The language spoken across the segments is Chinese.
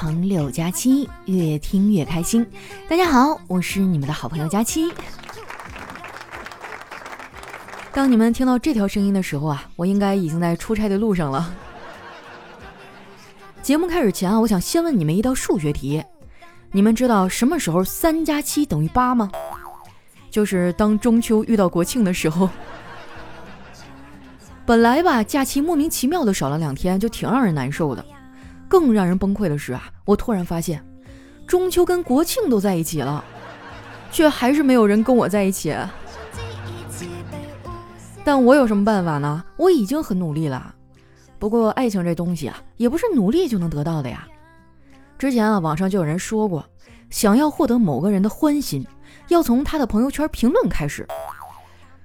长六加七，越听越开心。大家好，我是你们的好朋友佳期。当你们听到这条声音的时候啊，我应该已经在出差的路上了。节目开始前啊，我想先问你们一道数学题：你们知道什么时候三加七等于八吗？就是当中秋遇到国庆的时候。本来吧，假期莫名其妙的少了两天，就挺让人难受的。更让人崩溃的是啊，我突然发现，中秋跟国庆都在一起了，却还是没有人跟我在一起。但我有什么办法呢？我已经很努力了。不过爱情这东西啊，也不是努力就能得到的呀。之前啊，网上就有人说过，想要获得某个人的欢心，要从他的朋友圈评论开始。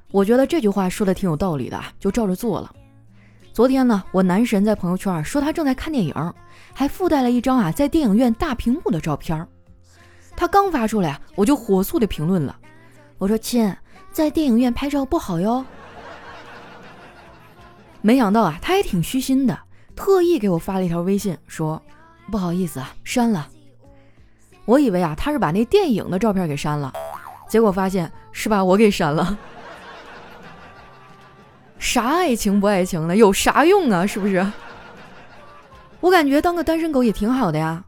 我觉得这句话说的挺有道理的，就照着做了。昨天呢，我男神在朋友圈说他正在看电影，还附带了一张啊在电影院大屏幕的照片。他刚发出来，我就火速的评论了，我说：“亲，在电影院拍照不好哟。”没想到啊，他还挺虚心的，特意给我发了一条微信，说：“不好意思啊，删了。”我以为啊他是把那电影的照片给删了，结果发现是把我给删了。啥爱情不爱情的，有啥用啊？是不是？我感觉当个单身狗也挺好的呀。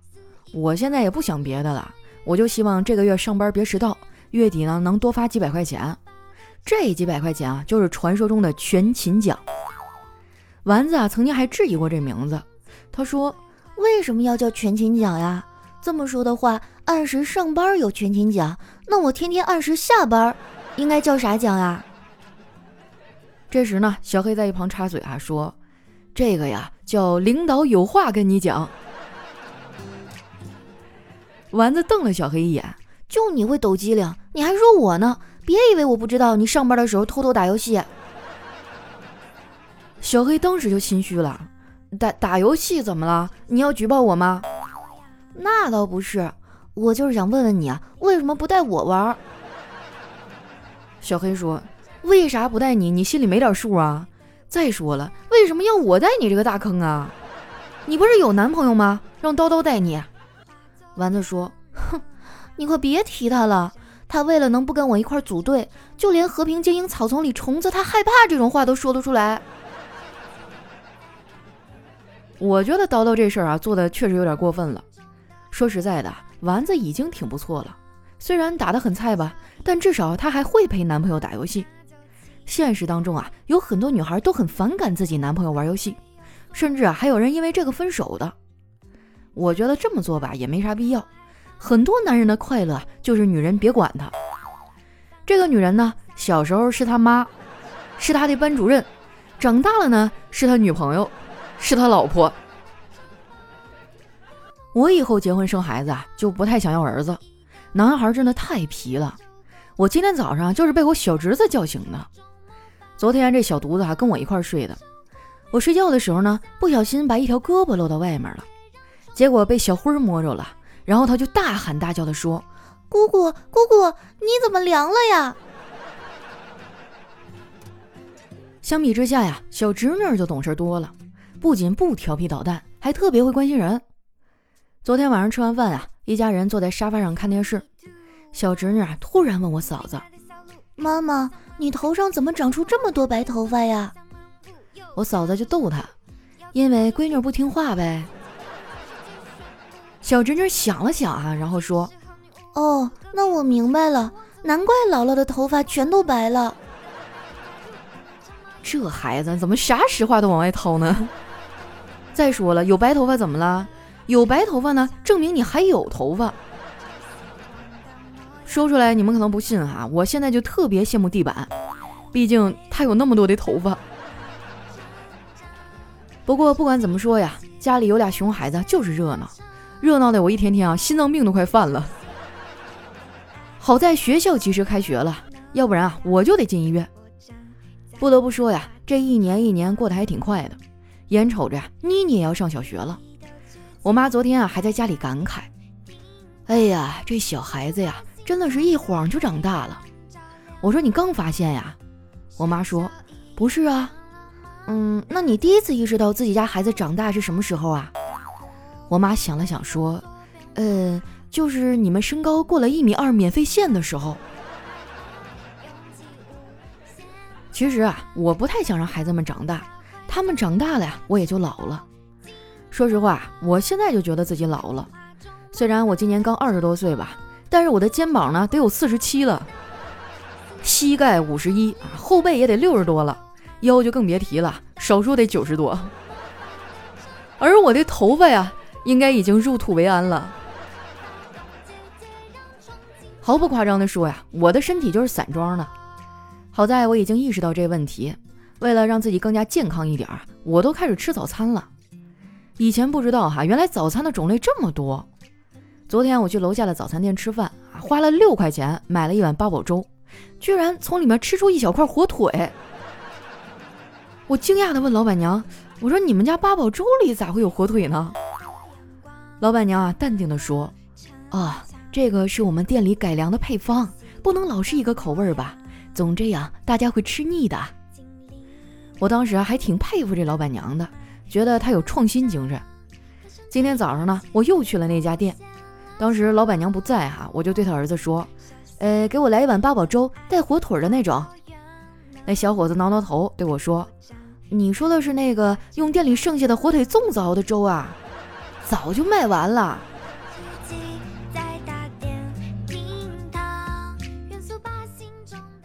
我现在也不想别的了，我就希望这个月上班别迟到，月底呢能多发几百块钱。这几百块钱啊，就是传说中的全勤奖。丸子啊，曾经还质疑过这名字，他说：“为什么要叫全勤奖呀？这么说的话，按时上班有全勤奖，那我天天按时下班，应该叫啥奖呀？”这时呢，小黑在一旁插嘴啊，说：“这个呀，叫领导有话跟你讲。”丸子瞪了小黑一眼：“就你会抖机灵，你还说我呢？别以为我不知道你上班的时候偷偷打游戏。”小黑当时就心虚了：“打打游戏怎么了？你要举报我吗？”“那倒不是，我就是想问问你啊，为什么不带我玩？”小黑说。为啥不带你？你心里没点数啊？再说了，为什么要我带你这个大坑啊？你不是有男朋友吗？让叨叨带你。丸子说：“哼，你可别提他了。他为了能不跟我一块组队，就连和平精英草丛里虫子他害怕这种话都说得出来。”我觉得叨叨这事儿啊，做的确实有点过分了。说实在的，丸子已经挺不错了，虽然打得很菜吧，但至少他还会陪男朋友打游戏。现实当中啊，有很多女孩都很反感自己男朋友玩游戏，甚至啊还有人因为这个分手的。我觉得这么做吧也没啥必要。很多男人的快乐就是女人别管他。这个女人呢，小时候是他妈，是他的班主任，长大了呢是他女朋友，是他老婆。我以后结婚生孩子啊，就不太想要儿子，男孩真的太皮了。我今天早上就是被我小侄子叫醒的。昨天这小犊子还跟我一块睡的，我睡觉的时候呢，不小心把一条胳膊露到外面了，结果被小辉摸着了，然后他就大喊大叫的说：“姑姑，姑姑，你怎么凉了呀？”相比之下呀，小侄女就懂事多了，不仅不调皮捣蛋，还特别会关心人。昨天晚上吃完饭啊，一家人坐在沙发上看电视，小侄女啊突然问我嫂子：“妈妈。”你头上怎么长出这么多白头发呀？我嫂子就逗他，因为闺女不听话呗。小侄女想了想啊，然后说：“哦，那我明白了，难怪姥姥的头发全都白了。这孩子怎么啥实话都往外掏呢？再说了，有白头发怎么了？有白头发呢，证明你还有头发。”说出来你们可能不信哈，我现在就特别羡慕地板，毕竟他有那么多的头发。不过不管怎么说呀，家里有俩熊孩子就是热闹，热闹的我一天天啊心脏病都快犯了。好在学校及时开学了，要不然啊我就得进医院。不得不说呀，这一年一年过得还挺快的，眼瞅着妮妮也要上小学了。我妈昨天啊还在家里感慨：“哎呀，这小孩子呀。”真的是一晃就长大了。我说你刚发现呀？我妈说不是啊。嗯，那你第一次意识到自己家孩子长大是什么时候啊？我妈想了想说：“呃，就是你们身高过了一米二免费线的时候。”其实啊，我不太想让孩子们长大，他们长大了呀，我也就老了。说实话，我现在就觉得自己老了。虽然我今年刚二十多岁吧，但是我的肩膀呢得有四十七了，膝盖五十一啊，后背也得六十多了，腰就更别提了，少说得九十多。而我的头发呀。应该已经入土为安了。毫不夸张的说呀，我的身体就是散装的。好在我已经意识到这问题，为了让自己更加健康一点，我都开始吃早餐了。以前不知道哈，原来早餐的种类这么多。昨天我去楼下的早餐店吃饭，花了六块钱买了一碗八宝粥，居然从里面吃出一小块火腿。我惊讶的问老板娘：“我说你们家八宝粥里咋会有火腿呢？”老板娘啊，淡定地说：“啊，这个是我们店里改良的配方，不能老是一个口味吧？总这样大家会吃腻的。”我当时还挺佩服这老板娘的，觉得她有创新精神。今天早上呢，我又去了那家店，当时老板娘不在哈，我就对他儿子说：“呃，给我来一碗八宝粥，带火腿的那种。”那小伙子挠挠头对我说：“你说的是那个用店里剩下的火腿粽子熬的粥啊？”早就卖完了。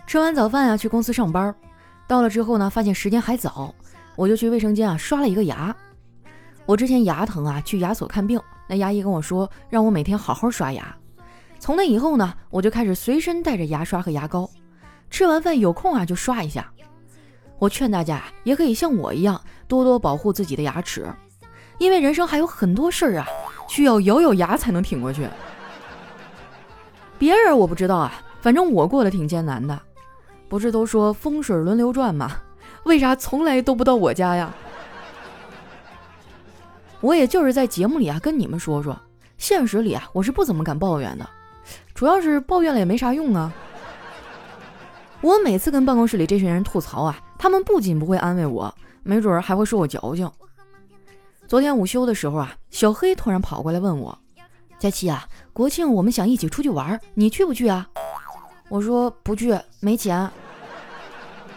吃完早饭啊，去公司上班。到了之后呢，发现时间还早，我就去卫生间啊刷了一个牙。我之前牙疼啊，去牙所看病，那牙医跟我说让我每天好好刷牙。从那以后呢，我就开始随身带着牙刷和牙膏，吃完饭有空啊就刷一下。我劝大家也可以像我一样，多多保护自己的牙齿。因为人生还有很多事儿啊，需要咬咬牙才能挺过去。别人我不知道啊，反正我过得挺艰难的。不是都说风水轮流转吗？为啥从来都不到我家呀？我也就是在节目里啊跟你们说说，现实里啊我是不怎么敢抱怨的，主要是抱怨了也没啥用啊。我每次跟办公室里这群人吐槽啊，他们不仅不会安慰我，没准还会说我矫情。昨天午休的时候啊，小黑突然跑过来问我：“佳琪啊，国庆我们想一起出去玩，你去不去啊？”我说：“不去，没钱。”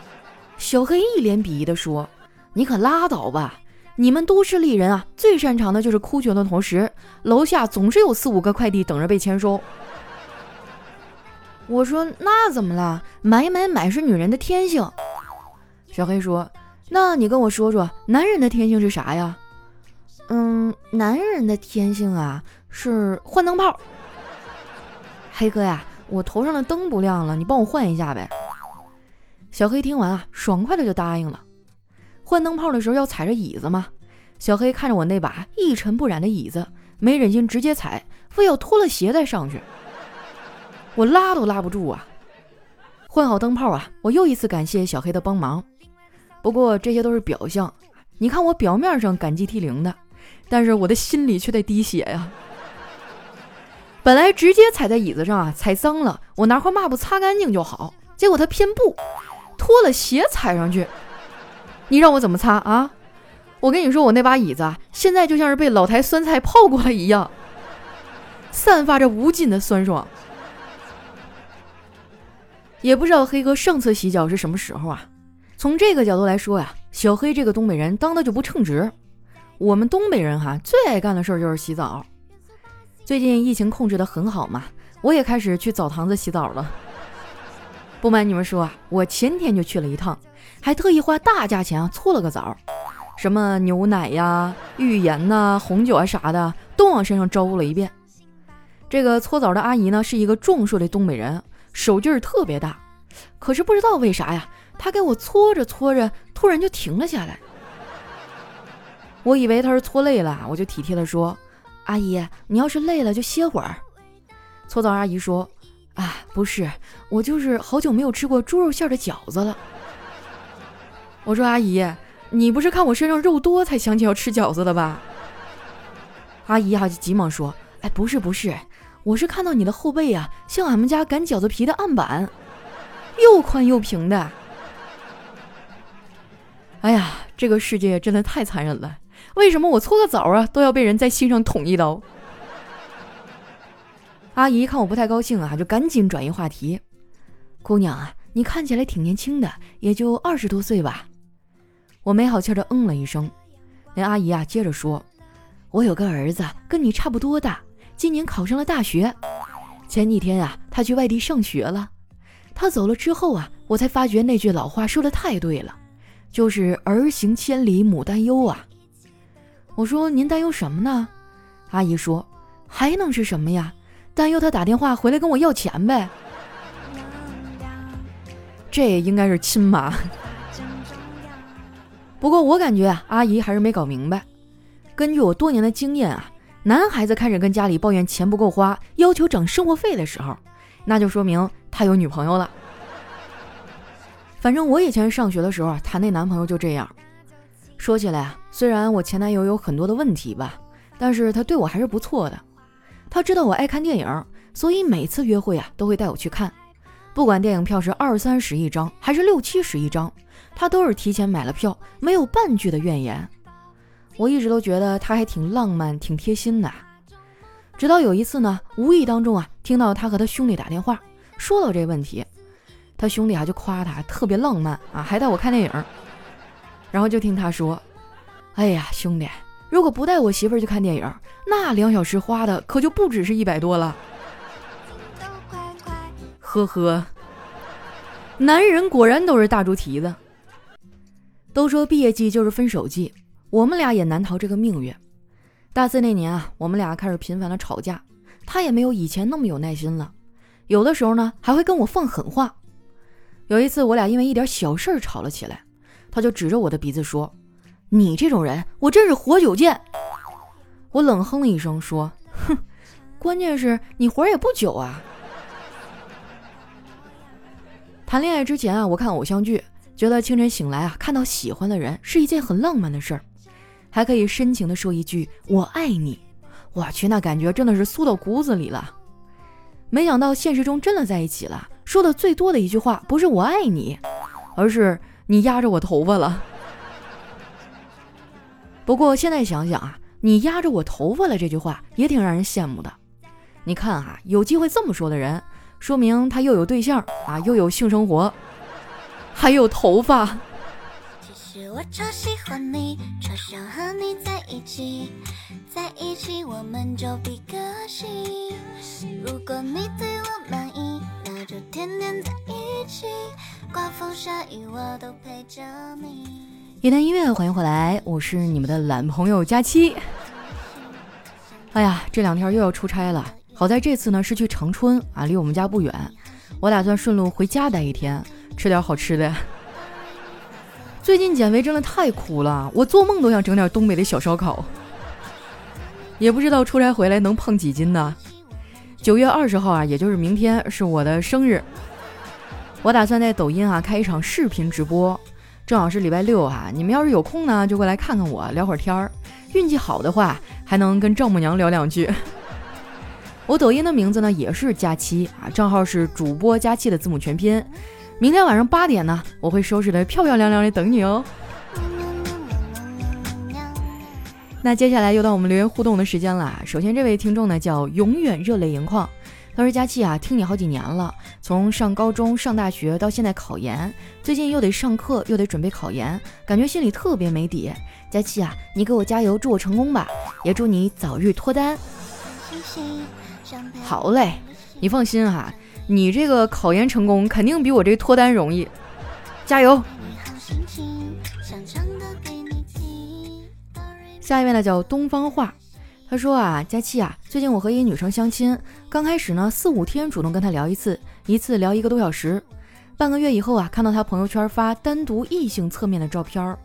小黑一脸鄙夷地说：“你可拉倒吧！你们都市丽人啊，最擅长的就是哭穷的同时，楼下总是有四五个快递等着被签收。”我说：“那怎么了？买买买是女人的天性。”小黑说：“那你跟我说说，男人的天性是啥呀？”嗯，男人的天性啊是换灯泡。黑哥呀，我头上的灯不亮了，你帮我换一下呗。小黑听完啊，爽快的就答应了。换灯泡的时候要踩着椅子嘛。小黑看着我那把一尘不染的椅子，没忍心直接踩，非要脱了鞋再上去。我拉都拉不住啊。换好灯泡啊，我又一次感谢小黑的帮忙。不过这些都是表象，你看我表面上感激涕零的。但是我的心里却在滴血呀！本来直接踩在椅子上啊，踩脏了，我拿块抹布擦干净就好。结果他偏不，脱了鞋踩上去，你让我怎么擦啊？我跟你说，我那把椅子啊，现在就像是被老坛酸菜泡过了一样，散发着无尽的酸爽。也不知道黑哥上次洗脚是什么时候啊？从这个角度来说呀，小黑这个东北人当的就不称职。我们东北人哈最爱干的事儿就是洗澡。最近疫情控制的很好嘛，我也开始去澡堂子洗澡了。不瞒你们说啊，我前天就去了一趟，还特意花大价钱啊搓了个澡，什么牛奶呀、浴盐呐、红酒啊啥的都往身上招呼了一遍。这个搓澡的阿姨呢是一个壮硕的东北人，手劲儿特别大，可是不知道为啥呀，她给我搓着搓着，突然就停了下来。我以为他是搓累了，我就体贴的说：“阿姨，你要是累了就歇会儿。”搓澡阿姨说：“啊，不是，我就是好久没有吃过猪肉馅的饺子了。”我说：“阿姨，你不是看我身上肉多才想起要吃饺子的吧？”阿姨哈就急忙说：“哎，不是不是，我是看到你的后背呀，像俺们家擀饺子皮的案板，又宽又平的。”哎呀，这个世界真的太残忍了。为什么我搓个澡啊都要被人在心上捅一刀？阿姨看我不太高兴啊，就赶紧转移话题。姑娘啊，你看起来挺年轻的，也就二十多岁吧？我没好气的嗯了一声。那阿姨啊接着说：“我有个儿子，跟你差不多大，今年考上了大学。前几天啊，他去外地上学了。他走了之后啊，我才发觉那句老话说的太对了，就是儿行千里母担忧啊。”我说：“您担忧什么呢？”阿姨说：“还能是什么呀？”担忧他打电话回来跟我要钱呗，这应该是亲妈。不过我感觉啊，阿姨还是没搞明白。根据我多年的经验啊，男孩子开始跟家里抱怨钱不够花，要求涨生活费的时候，那就说明他有女朋友了。反正我以前上学的时候谈那男朋友就这样。说起来啊，虽然我前男友有很多的问题吧，但是他对我还是不错的。他知道我爱看电影，所以每次约会啊都会带我去看，不管电影票是二三十一张还是六七十一张，他都是提前买了票，没有半句的怨言。我一直都觉得他还挺浪漫、挺贴心的。直到有一次呢，无意当中啊听到他和他兄弟打电话，说到这问题，他兄弟啊就夸他特别浪漫啊，还带我看电影。然后就听他说：“哎呀，兄弟。”如果不带我媳妇儿去看电影，那两小时花的可就不只是一百多了。呵呵，男人果然都是大猪蹄子。都说毕业季就是分手季，我们俩也难逃这个命运。大四那年啊，我们俩开始频繁的吵架，他也没有以前那么有耐心了，有的时候呢还会跟我放狠话。有一次我俩因为一点小事儿吵了起来，他就指着我的鼻子说。你这种人，我真是活久见。我冷哼了一声，说：“哼，关键是你活也不久啊。”谈恋爱之前啊，我看偶像剧，觉得清晨醒来啊，看到喜欢的人是一件很浪漫的事儿，还可以深情的说一句“我爱你”。我去，那感觉真的是酥到骨子里了。没想到现实中真的在一起了，说的最多的一句话不是“我爱你”，而是“你压着我头发了”。不过现在想想啊，你压着我头发了这句话也挺让人羡慕的。你看啊，有机会这么说的人，说明他又有对象啊，又有性生活，还有头发。其实我超喜欢你，超想和你在一起，在一起我们就比个心。如果你对我满意，那就天天在一起，刮风下雨我都陪着你。一段音乐，欢迎回来，我是你们的懒朋友佳期。哎呀，这两天又要出差了，好在这次呢是去长春啊，离我们家不远。我打算顺路回家待一天，吃点好吃的。最近减肥真的太苦了，我做梦都想整点东北的小烧烤。也不知道出差回来能胖几斤呢？九月二十号啊，也就是明天是我的生日，我打算在抖音啊开一场视频直播。正好是礼拜六哈，你们要是有空呢，就过来看看我，聊会儿天儿。运气好的话，还能跟丈母娘聊两句。我抖音的名字呢也是佳期啊，账号是主播佳期的字母全拼。明天晚上八点呢，我会收拾的漂漂亮亮的等你哦。那接下来又到我们留言互动的时间了。首先这位听众呢叫永远热泪盈眶。他说：“佳琪啊，听你好几年了，从上高中、上大学到现在考研，最近又得上课，又得准备考研，感觉心里特别没底。佳琪啊，你给我加油，祝我成功吧，也祝你早日脱单。好嘞，你放心哈，你这个考研成功肯定比我这脱单容易，加油。下一位呢，叫东方画。”他说啊，佳期啊，最近我和一女生相亲，刚开始呢四五天主动跟她聊一次，一次聊一个多小时，半个月以后啊，看到她朋友圈发单独异性侧面的照片，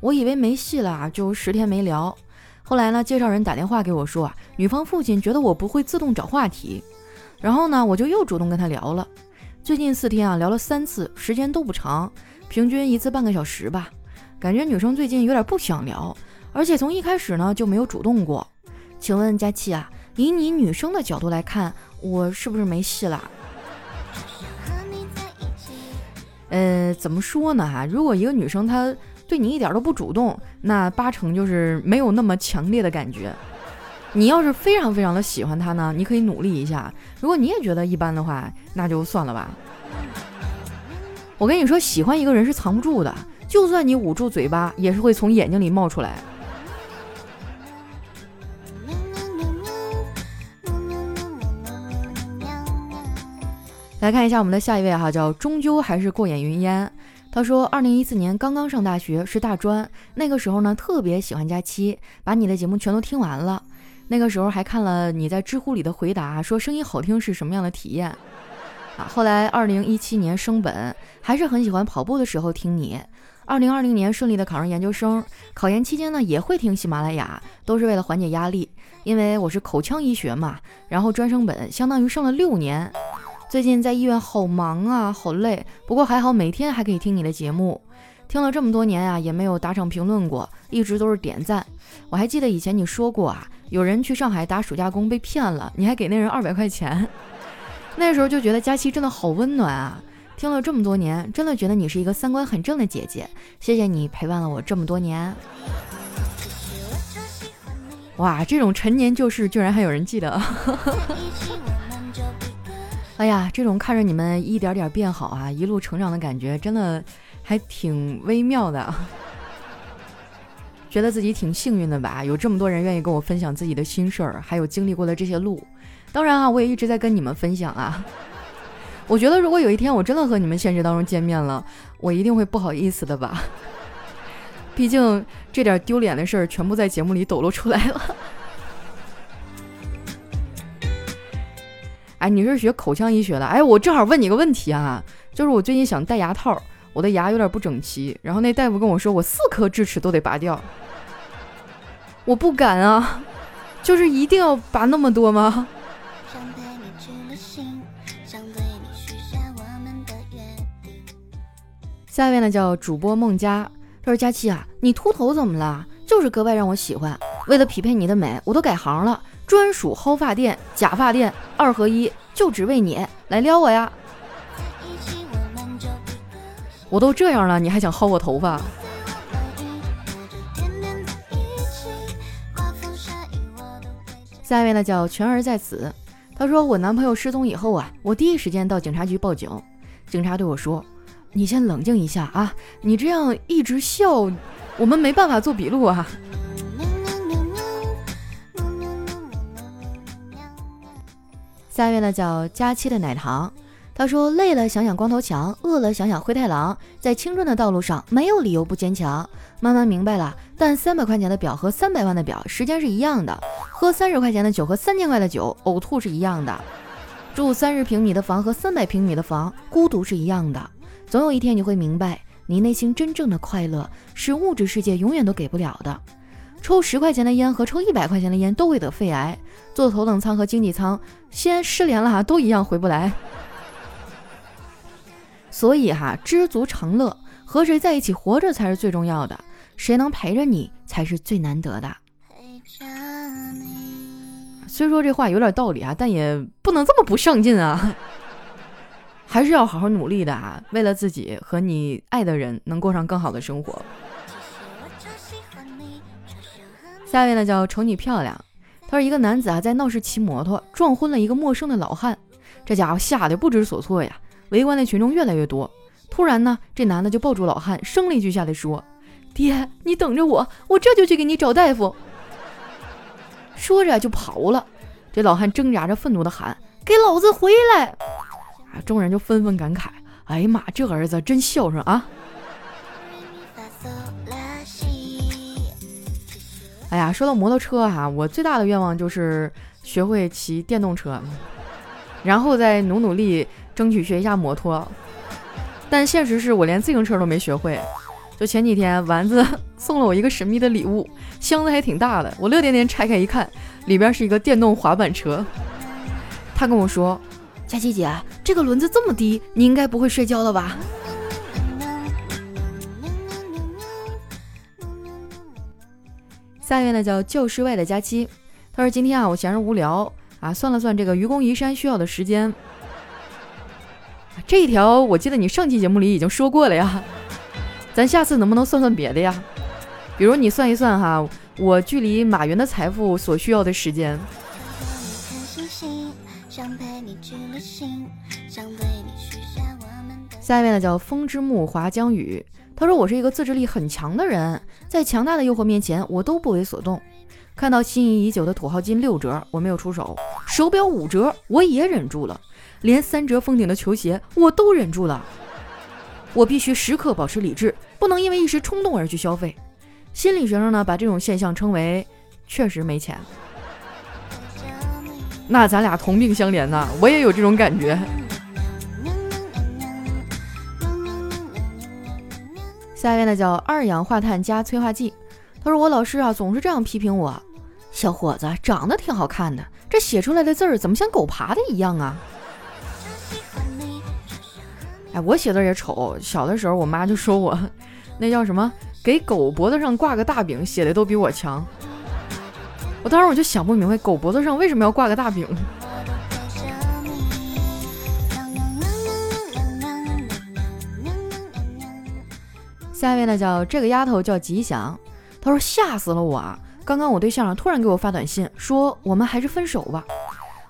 我以为没戏了啊，就十天没聊。后来呢，介绍人打电话给我说啊，女方父亲觉得我不会自动找话题，然后呢，我就又主动跟他聊了。最近四天啊，聊了三次，时间都不长，平均一次半个小时吧。感觉女生最近有点不想聊，而且从一开始呢就没有主动过。请问佳琪啊，以你女生的角度来看，我是不是没戏了？呃，怎么说呢哈？如果一个女生她对你一点都不主动，那八成就是没有那么强烈的感觉。你要是非常非常的喜欢他呢，你可以努力一下。如果你也觉得一般的话，那就算了吧。我跟你说，喜欢一个人是藏不住的，就算你捂住嘴巴，也是会从眼睛里冒出来。来看一下我们的下一位哈，叫终究还是过眼云烟。他说，二零一四年刚刚上大学，是大专，那个时候呢特别喜欢佳期，把你的节目全都听完了。那个时候还看了你在知乎里的回答，说声音好听是什么样的体验啊？后来二零一七年升本，还是很喜欢跑步的时候听你。二零二零年顺利的考上研究生，考研期间呢也会听喜马拉雅，都是为了缓解压力，因为我是口腔医学嘛，然后专升本相当于上了六年。最近在医院好忙啊，好累。不过还好，每天还可以听你的节目，听了这么多年啊，也没有打赏评论过，一直都是点赞。我还记得以前你说过啊，有人去上海打暑假工被骗了，你还给那人二百块钱。那时候就觉得佳期真的好温暖啊。听了这么多年，真的觉得你是一个三观很正的姐姐。谢谢你陪伴了我这么多年。哇，这种陈年旧事居然还有人记得。哎呀，这种看着你们一点点变好啊，一路成长的感觉，真的还挺微妙的。觉得自己挺幸运的吧，有这么多人愿意跟我分享自己的心事儿，还有经历过的这些路。当然啊，我也一直在跟你们分享啊。我觉得如果有一天我真的和你们现实当中见面了，我一定会不好意思的吧。毕竟这点丢脸的事儿全部在节目里抖露出来了。哎，你是学口腔医学的？哎，我正好问你个问题啊，就是我最近想戴牙套，我的牙有点不整齐，然后那大夫跟我说，我四颗智齿都得拔掉，我不敢啊，就是一定要拔那么多吗？下一位呢叫主播孟佳，他说佳期啊，你秃头怎么了？就是格外让我喜欢，为了匹配你的美，我都改行了。专属薅发店、假发店二合一，就只为你来撩我呀！我都这样了，你还想薅我头发？下一位呢，叫全儿在此。他说我男朋友失踪以后啊，我第一时间到警察局报警。警察对我说：“你先冷静一下啊，你这样一直笑，我们没办法做笔录啊。”下一位呢叫佳期的奶糖，他说累了想想光头强，饿了想想灰太狼，在青春的道路上没有理由不坚强。慢慢明白了，但三百块钱的表和三百万的表时间是一样的，喝三十块钱的酒和三千块的酒呕吐是一样的，住三十平米的房和三百平米的房孤独是一样的。总有一天你会明白，你内心真正的快乐是物质世界永远都给不了的。抽十块钱的烟和抽一百块钱的烟都会得肺癌，坐头等舱和经济舱，先失联了哈，都一样回不来。所以哈，知足常乐，和谁在一起活着才是最重要的，谁能陪着你才是最难得的。虽说这话有点道理啊，但也不能这么不上进啊，还是要好好努力的啊，为了自己和你爱的人能过上更好的生活。下一位呢叫瞅你漂亮，他说一个男子啊在闹市骑摩托撞昏了一个陌生的老汉，这家伙吓得不知所措呀，围观的群众越来越多。突然呢，这男的就抱住老汉，声泪俱下的说：“爹，你等着我，我这就去给你找大夫。”说着就跑了。这老汉挣扎着愤怒的喊：“给老子回来！”啊，众人就纷纷感慨：“哎呀妈，这儿子真孝顺啊！”哎呀，说到摩托车哈，我最大的愿望就是学会骑电动车，然后再努努力争取学一下摩托。但现实是我连自行车都没学会。就前几天，丸子 送了我一个神秘的礼物，箱子还挺大的。我乐颠颠拆开一看，里边是一个电动滑板车。他跟我说：“佳琪姐，这个轮子这么低，你应该不会摔跤了吧？”下一位呢叫教室外的佳期，他说今天啊我闲着无聊啊，算了算这个愚公移山需要的时间，这一条我记得你上期节目里已经说过了呀。咱下次能不能算算别的呀？比如你算一算哈，我距离马云的财富所需要的时间。下一位呢叫风之木华江雨，他说我是一个自制力很强的人，在强大的诱惑面前我都不为所动。看到心仪已久的土豪金六折，我没有出手；手表五折，我也忍住了；连三折封顶的球鞋我都忍住了。我必须时刻保持理智，不能因为一时冲动而去消费。心理学上呢，把这种现象称为“确实没钱”。那咱俩同病相怜呐，我也有这种感觉。下一位呢叫二氧化碳加催化剂，他说我老师啊总是这样批评我，小伙子长得挺好看的，这写出来的字儿怎么像狗爬的一样啊？哎，我写字也丑，小的时候我妈就说我那叫什么，给狗脖子上挂个大饼，写的都比我强。我当时我就想不明白，狗脖子上为什么要挂个大饼？下一位呢，叫这个丫头叫吉祥，她说吓死了我啊！刚刚我对象突然给我发短信说我们还是分手吧，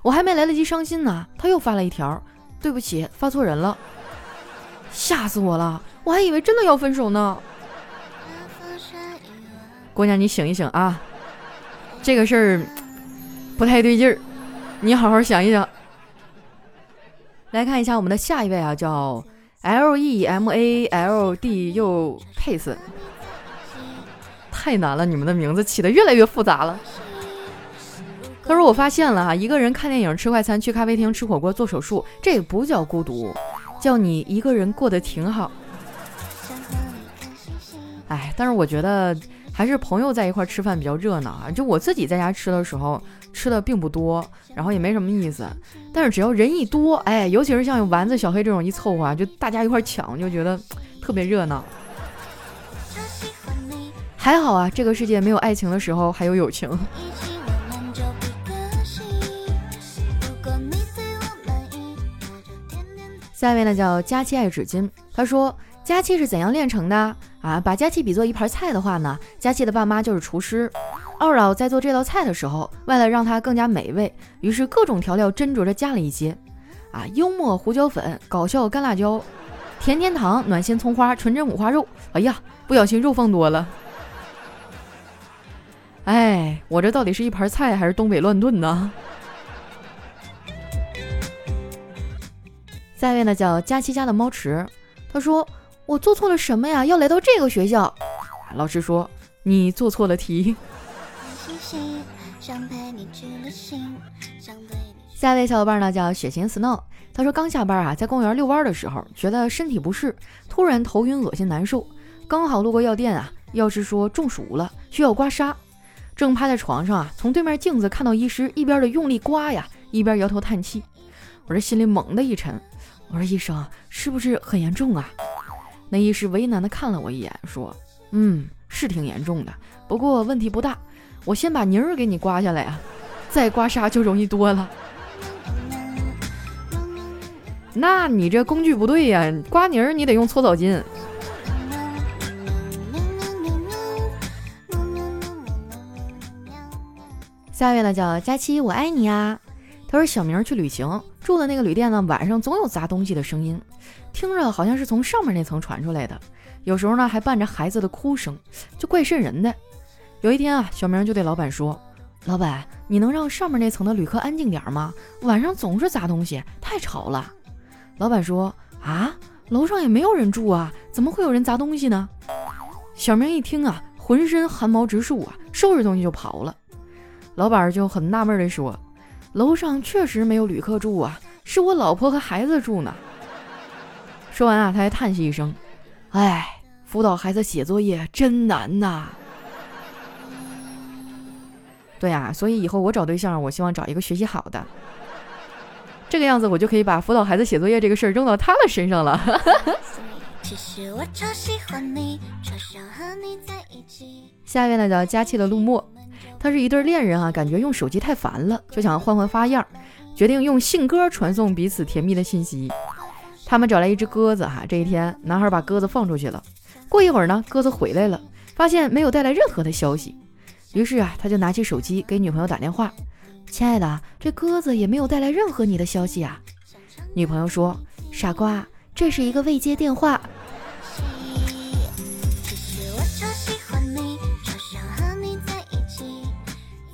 我还没来得及伤心呢，他又发了一条，对不起，发错人了，吓死我了，我还以为真的要分手呢。姑娘，你醒一醒啊！这个事儿不太对劲儿，你好好想一想。来看一下我们的下一位啊，叫 L E M A L D U Pace，太难了，你们的名字起的越来越复杂了。他说：“我发现了哈，一个人看电影、吃快餐、去咖啡厅、吃火锅、做手术，这也不叫孤独，叫你一个人过得挺好。”哎，但是我觉得。还是朋友在一块吃饭比较热闹啊！就我自己在家吃的时候，吃的并不多，然后也没什么意思。但是只要人一多，哎，尤其是像丸子、小黑这种一凑合，就大家一块抢，就觉得特别热闹。还好啊，这个世界没有爱情的时候还有友情。下一位呢叫佳期爱纸巾，他说。佳期是怎样炼成的啊？把佳期比作一盘菜的话呢，佳期的爸妈就是厨师。二老在做这道菜的时候，为了让它更加美味，于是各种调料斟酌着加了一些。啊，幽默胡椒粉，搞笑干辣椒，甜甜糖，暖心葱花，纯真五花肉。哎呀，不小心肉放多了。哎，我这到底是一盘菜还是东北乱炖呢？下一位呢叫佳期家的猫池，他说。我做错了什么呀？要来到这个学校？老师说你做错了题。想陪你去旅行，想对下一位小伙伴呢叫雪晴 Snow，他说刚下班啊，在公园遛弯的时候，觉得身体不适，突然头晕恶心难受，刚好路过药店啊，药师说中暑了，需要刮痧，正趴在床上啊，从对面镜子看到医师一边的用力刮呀，一边摇头叹气，我这心里猛地一沉，我说医生是不是很严重啊？那医师为难的看了我一眼，说：“嗯，是挺严重的，不过问题不大。我先把泥儿给你刮下来啊，再刮痧就容易多了。”那你这工具不对呀，刮泥儿你得用搓澡巾。下一位呢叫佳期，我爱你啊。他说小明去旅行，住的那个旅店呢，晚上总有砸东西的声音。听着好像是从上面那层传出来的，有时候呢还伴着孩子的哭声，就怪瘆人的。有一天啊，小明就对老板说：“老板，你能让上面那层的旅客安静点吗？晚上总是砸东西，太吵了。”老板说：“啊，楼上也没有人住啊，怎么会有人砸东西呢？”小明一听啊，浑身汗毛直竖啊，收拾东西就跑了。老板就很纳闷的说：“楼上确实没有旅客住啊，是我老婆和孩子住呢。”说完啊，他还叹息一声：“哎，辅导孩子写作业真难呐。”对呀，所以以后我找对象，我希望找一个学习好的，这个样子我就可以把辅导孩子写作业这个事儿扔到他的身上了。下一位呢叫佳期的陆墨，他是一对恋人啊，感觉用手机太烦了，就想换换花样，决定用信鸽传送彼此甜蜜的信息。他们找来一只鸽子，哈，这一天，男孩把鸽子放出去了，过一会儿呢，鸽子回来了，发现没有带来任何的消息，于是啊，他就拿起手机给女朋友打电话：“亲爱的，这鸽子也没有带来任何你的消息啊。”女朋友说：“傻瓜，这是一个未接电话。”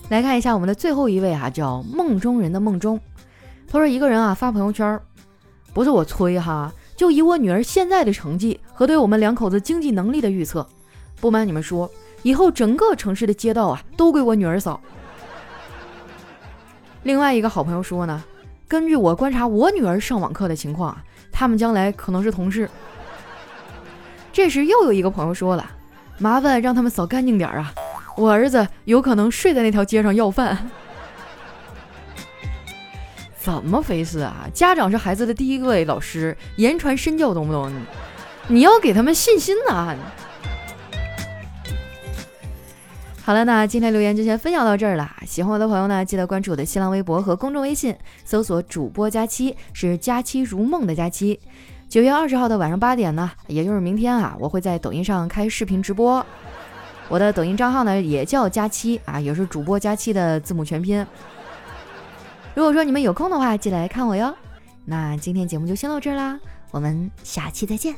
来看一下我们的最后一位哈，叫梦中人的梦中。他说一个人啊发朋友圈，不是我吹哈，就以我女儿现在的成绩和对我们两口子经济能力的预测，不瞒你们说，以后整个城市的街道啊都归我女儿扫。另外一个好朋友说呢，根据我观察我女儿上网课的情况啊，他们将来可能是同事。这时又有一个朋友说了，麻烦让他们扫干净点啊。我儿子有可能睡在那条街上要饭，怎么回事啊？家长是孩子的第一位老师，言传身教，懂不懂？你要给他们信心呐！好了，那今天留言就先分享到这儿了。喜欢我的朋友呢，记得关注我的新浪微博和公众微信，搜索“主播佳期”，是“佳期如梦”的佳期。九月二十号的晚上八点呢，也就是明天啊，我会在抖音上开视频直播。我的抖音账号呢也叫佳期啊，也是主播佳期的字母全拼。如果说你们有空的话，记得来看我哟。那今天节目就先到这儿啦，我们下期再见。